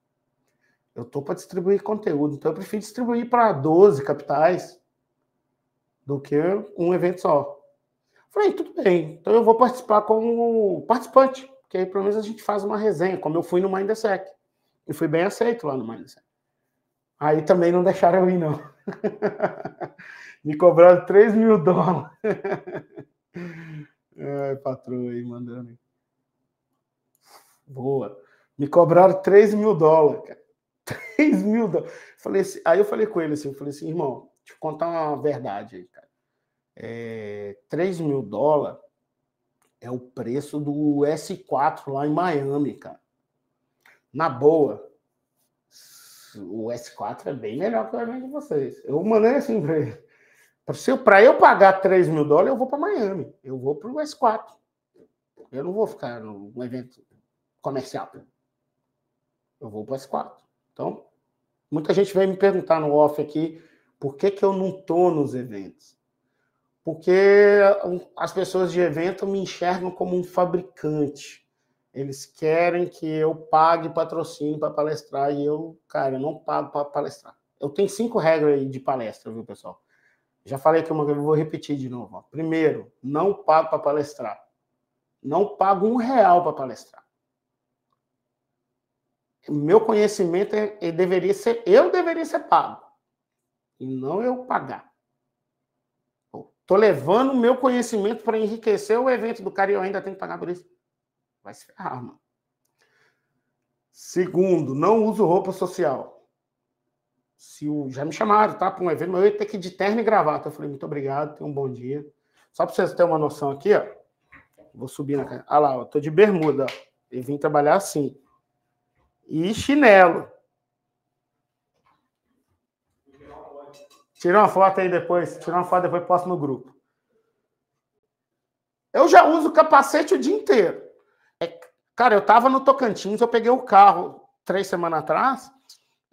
Speaker 1: Eu tô para distribuir conteúdo, então eu prefiro distribuir para 12 capitais do que um evento só. Falei, tudo bem, então eu vou participar como participante, porque aí pelo menos a gente faz uma resenha, como eu fui no Mindsec. E fui bem aceito lá no Mindsec. Aí também não deixaram eu ir, não. <laughs> Me cobraram 3 mil dólares. <laughs> Ai, patroa aí mandando. Boa. Me cobraram 3 mil dólares, cara. 3 mil dólares. Falei assim, aí eu falei com ele assim, eu falei assim, irmão, eu contar uma verdade aí, cara. É, 3 mil dólares é o preço do S4 lá em Miami, cara. Na boa, o S4 é bem melhor que o evento de vocês. Eu mandei assim para ele. Para eu pagar 3 mil dólares, eu vou para Miami. Eu vou para o S4. Eu não vou ficar num evento comercial. Eu vou para o S4. Então, muita gente vem me perguntar no off aqui por que, que eu não estou nos eventos. Porque as pessoas de evento me enxergam como um fabricante. Eles querem que eu pague patrocínio para palestrar e eu, cara, eu não pago para palestrar. Eu tenho cinco regras aí de palestra, viu, pessoal? Já falei que uma vez, vou repetir de novo. Ó. Primeiro, não pago para palestrar. Não pago um real para palestrar. Meu conhecimento é, é, deveria ser, eu deveria ser pago. E não eu pagar. Estou levando o meu conhecimento para enriquecer o evento do cara e eu ainda tenho que pagar por isso. Vai se ferrar, mano. Segundo, não uso roupa social. Se o, já me chamaram, tá? Para um evento, mas eu ia ter que ir de terno e gravata. Eu falei, muito obrigado, tenha um bom dia. Só para vocês terem uma noção aqui, ó. Vou subir na casa. Ah lá, eu tô de bermuda, ó. E vim trabalhar assim. E chinelo. Tira uma foto aí depois. Tira uma foto depois posto no grupo. Eu já uso capacete o dia inteiro. Cara, eu tava no Tocantins, eu peguei o carro três semanas atrás,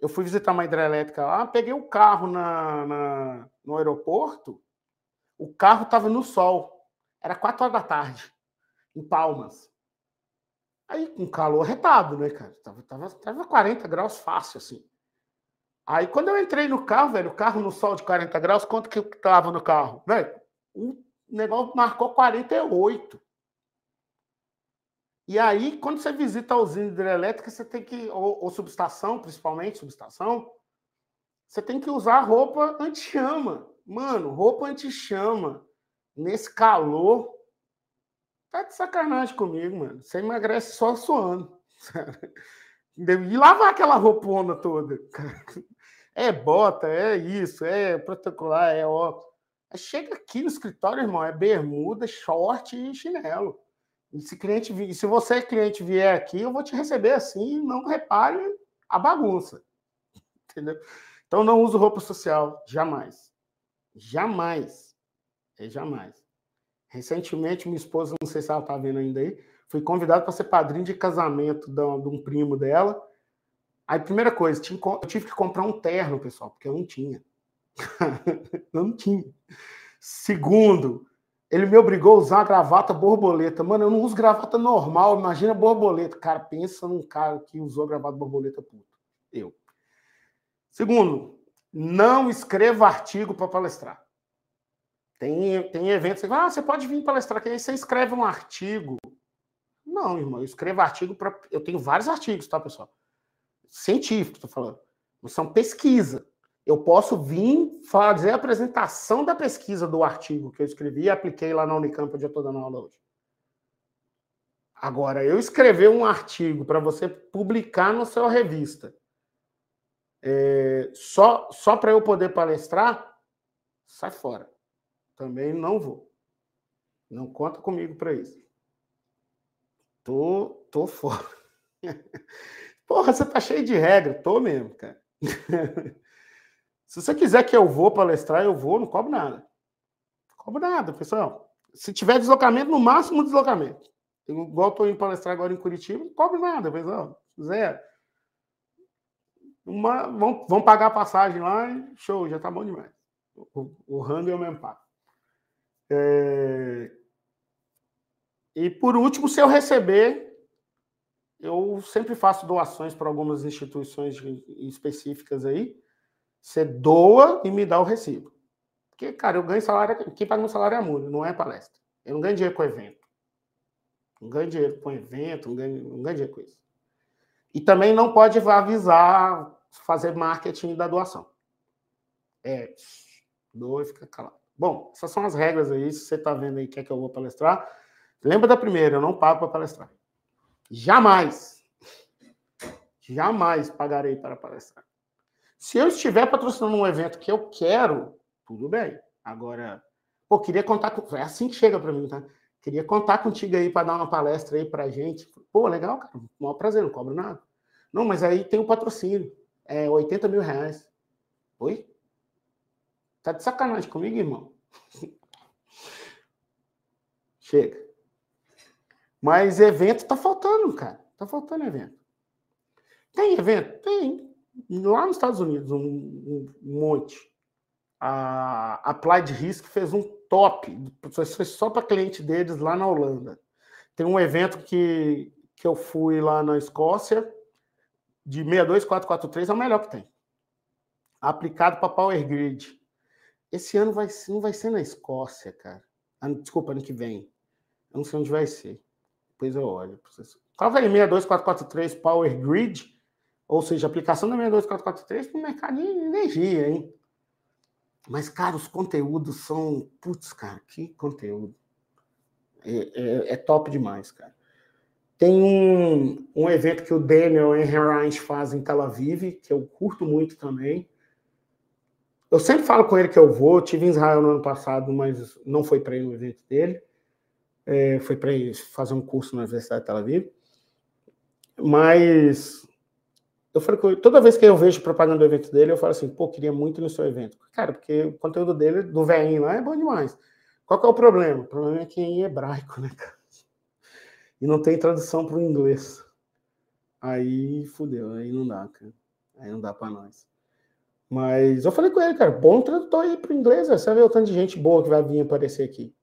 Speaker 1: eu fui visitar uma hidrelétrica lá, peguei o carro na, na no aeroporto, o carro tava no sol, era quatro horas da tarde, em Palmas. Aí, com calor retado, né, cara? Tava, tava, tava 40 graus fácil, assim. Aí, quando eu entrei no carro, velho, o carro no sol de 40 graus, quanto que tava no carro? Velho, o negócio marcou 48. E aí, quando você visita a usina hidrelétrica, você tem que, ou, ou subestação, principalmente subestação, você tem que usar roupa anti-chama. Mano, roupa anti-chama, nesse calor, tá de sacanagem comigo, mano. Você emagrece só suando. <laughs> E lavar aquela roupona toda. É bota, é isso, é protocolar, é ó. Chega aqui no escritório, irmão, é bermuda, short e chinelo. E se, cliente, se você, cliente, vier aqui, eu vou te receber assim, não repare a bagunça. Entendeu? Então, não uso roupa social, jamais. Jamais. É jamais. Recentemente, minha esposa, não sei se ela está vendo ainda aí, fui convidado para ser padrinho de casamento de um primo dela. Aí, primeira coisa, eu tive que comprar um terno, pessoal, porque eu não tinha. <laughs> não tinha. Segundo, ele me obrigou a usar uma gravata borboleta. Mano, eu não uso gravata normal, imagina borboleta. Cara, pensa num cara que usou gravata borboleta puto. Eu. Segundo, não escreva artigo para palestrar. Tem, tem eventos que ah, você pode vir palestrar, que aí você escreve um artigo. Não, irmão, eu escrevo artigo para. Eu tenho vários artigos, tá, pessoal? Científicos, estou falando. Mas são pesquisa eu posso vir fazer a apresentação da pesquisa do artigo que eu escrevi e apliquei lá na Unicamp, onde eu estou dando aula hoje. Agora, eu escrever um artigo para você publicar na sua revista, é, só, só para eu poder palestrar, sai fora. Também não vou. Não conta comigo para isso. Tô, tô fora. <laughs> Porra, você tá cheio de regra. Tô mesmo, cara. <laughs> Se você quiser que eu vou palestrar, eu vou, não cobro nada. Não cobro nada, pessoal. Se tiver deslocamento, no máximo deslocamento. Eu, igual estou indo palestrar agora em Curitiba, não cobro nada, pessoal. Zero. Uma, vão, vão pagar a passagem lá show, já tá bom demais. O, o rango é o mesmo pago. É... E por último, se eu receber, eu sempre faço doações para algumas instituições específicas aí. Você doa e me dá o recibo. Porque, cara, eu ganho salário. Quem paga meu salário é a não é palestra. Eu não ganho dinheiro com evento. Não ganho dinheiro com evento, não ganho, não ganho dinheiro com isso. E também não pode avisar, fazer marketing da doação. É, doa e fica calado. Bom, essas são as regras aí. Se você está vendo aí, quer que eu vou palestrar, lembra da primeira, eu não pago para palestrar. Jamais, jamais pagarei para palestrar. Se eu estiver patrocinando um evento que eu quero, tudo bem. Agora, pô, queria contar com. É assim que chega para mim, tá? Queria contar contigo aí para dar uma palestra aí para gente. Pô, legal, cara. Maior prazer, não cobro nada. Não, mas aí tem o um patrocínio. É 80 mil reais. Oi? Tá de sacanagem comigo, irmão? <laughs> Chega. Mas evento tá faltando, cara. Tá faltando evento. Tem evento? Tem. Lá nos Estados Unidos, um, um monte. A Applied Risk fez um top, só para cliente deles lá na Holanda. Tem um evento que, que eu fui lá na Escócia, de 62443, é o melhor que tem. Aplicado para Power Grid. Esse ano vai, não vai ser na Escócia, cara. Ah, desculpa, ano que vem. Eu não sei onde vai ser. Depois eu olho. Aí 62443 Power Grid, ou seja, aplicação da 62443 para o mercado de energia, hein? Mas, cara, os conteúdos são. Putz, cara, que conteúdo. É, é, é top demais, cara. Tem um, um evento que o Daniel Enherrans faz em Tel Aviv, que eu curto muito também. Eu sempre falo com ele que eu vou. Tive em Israel no ano passado, mas não foi para ir no evento dele. É, foi para fazer um curso na Universidade de Tel Aviv. Mas eu falei que toda vez que eu vejo propaganda do evento dele, eu falo assim, pô, queria muito ir no seu evento. Cara, porque o conteúdo dele, do velhinho lá, é bom demais. Qual que é o problema? O problema é que é em hebraico, né, cara? E não tem tradução para o inglês. Aí fudeu, aí não dá, cara. Aí não dá para nós. Mas eu falei com ele, cara, bom tradutor aí para o inglês, você vai ver o tanto de gente boa que vai vir aparecer aqui.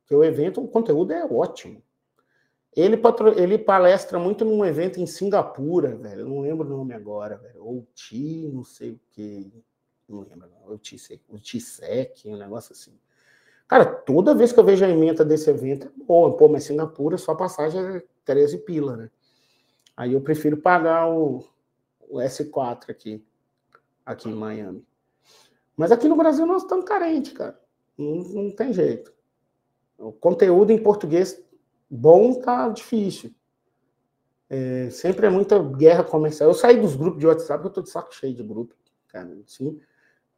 Speaker 1: Porque o evento, o conteúdo é ótimo. Ele, patro... ele palestra muito num evento em Singapura, velho. Eu não lembro o nome agora, velho. Ou Ti, não sei o que. Não lembro, não. O T-Sec, um negócio assim. Cara, toda vez que eu vejo a emenda desse evento, é boa. Pô, mas Singapura, só passagem é 13 pila, né? Aí eu prefiro pagar o, o S4 aqui, aqui em Miami. Mas aqui no Brasil nós estamos carentes, cara. Não, não tem jeito. O conteúdo em português bom tá difícil. É, sempre é muita guerra comercial. Eu saí dos grupos de WhatsApp, eu tô de saco cheio de grupo, cara, assim.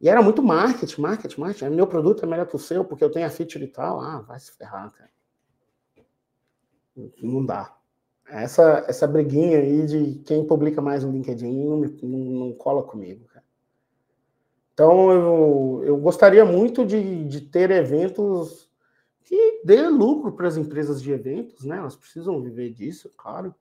Speaker 1: E era muito marketing, marketing, marketing. Meu produto é melhor que o seu, porque eu tenho a feature e tal. Ah, vai se ferrar, cara. Não dá. Essa, essa briguinha aí de quem publica mais no LinkedIn não, não, não cola comigo. Então, eu, eu gostaria muito de, de ter eventos que dê lucro para as empresas de eventos, né? Elas precisam viver disso, claro,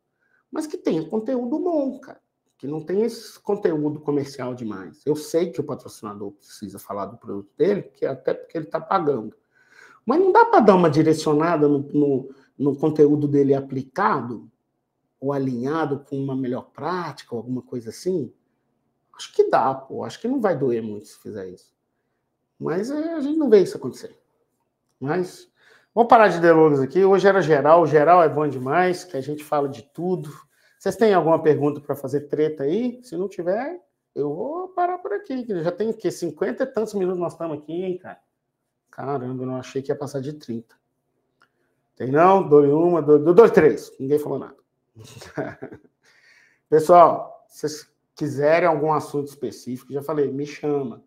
Speaker 1: mas que tenha conteúdo bom, cara. Que não tenha esse conteúdo comercial demais. Eu sei que o patrocinador precisa falar do produto dele, que até porque ele está pagando. Mas não dá para dar uma direcionada no, no, no conteúdo dele aplicado ou alinhado com uma melhor prática, alguma coisa assim? Acho que dá, pô. Acho que não vai doer muito se fizer isso. Mas é, a gente não vê isso acontecer. Mas Vamos parar de delongas aqui. Hoje era geral, geral é bom demais, que a gente fala de tudo. Vocês têm alguma pergunta para fazer treta aí? Se não tiver, eu vou parar por aqui. Já tem que 50 e tantos minutos nós estamos aqui, hein, cara? Caramba, eu não achei que ia passar de 30. Tem não? Dou uma, dou, dois, três. Ninguém falou nada. <laughs> Pessoal, vocês quiserem algum assunto específico, já falei, me chama.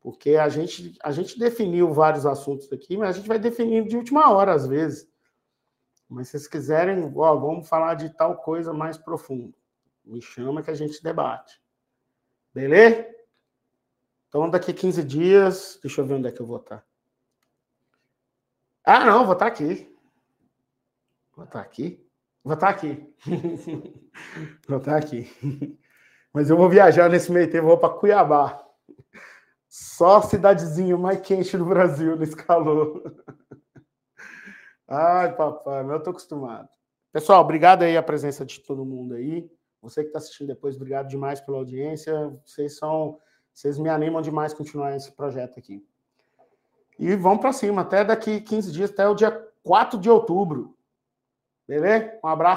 Speaker 1: Porque a gente, a gente definiu vários assuntos aqui, mas a gente vai definindo de última hora, às vezes. Mas se vocês quiserem, ó, vamos falar de tal coisa mais profundo. Me chama que a gente debate. Beleza? Então, daqui 15 dias, deixa eu ver onde é que eu vou estar. Ah, não, vou estar aqui. Vou estar aqui. Vou estar aqui. <laughs> vou estar aqui. <laughs> Mas eu vou viajar nesse meio tempo, vou para Cuiabá. Só cidadezinha mais quente do Brasil nesse calor. <laughs> Ai, papai, eu tô acostumado. Pessoal, obrigado aí a presença de todo mundo aí. Você que está assistindo depois, obrigado demais pela audiência. Vocês são, vocês me animam demais a continuar esse projeto aqui. E vamos para cima, até daqui 15 dias, até o dia 4 de outubro. Beleza? Um abraço.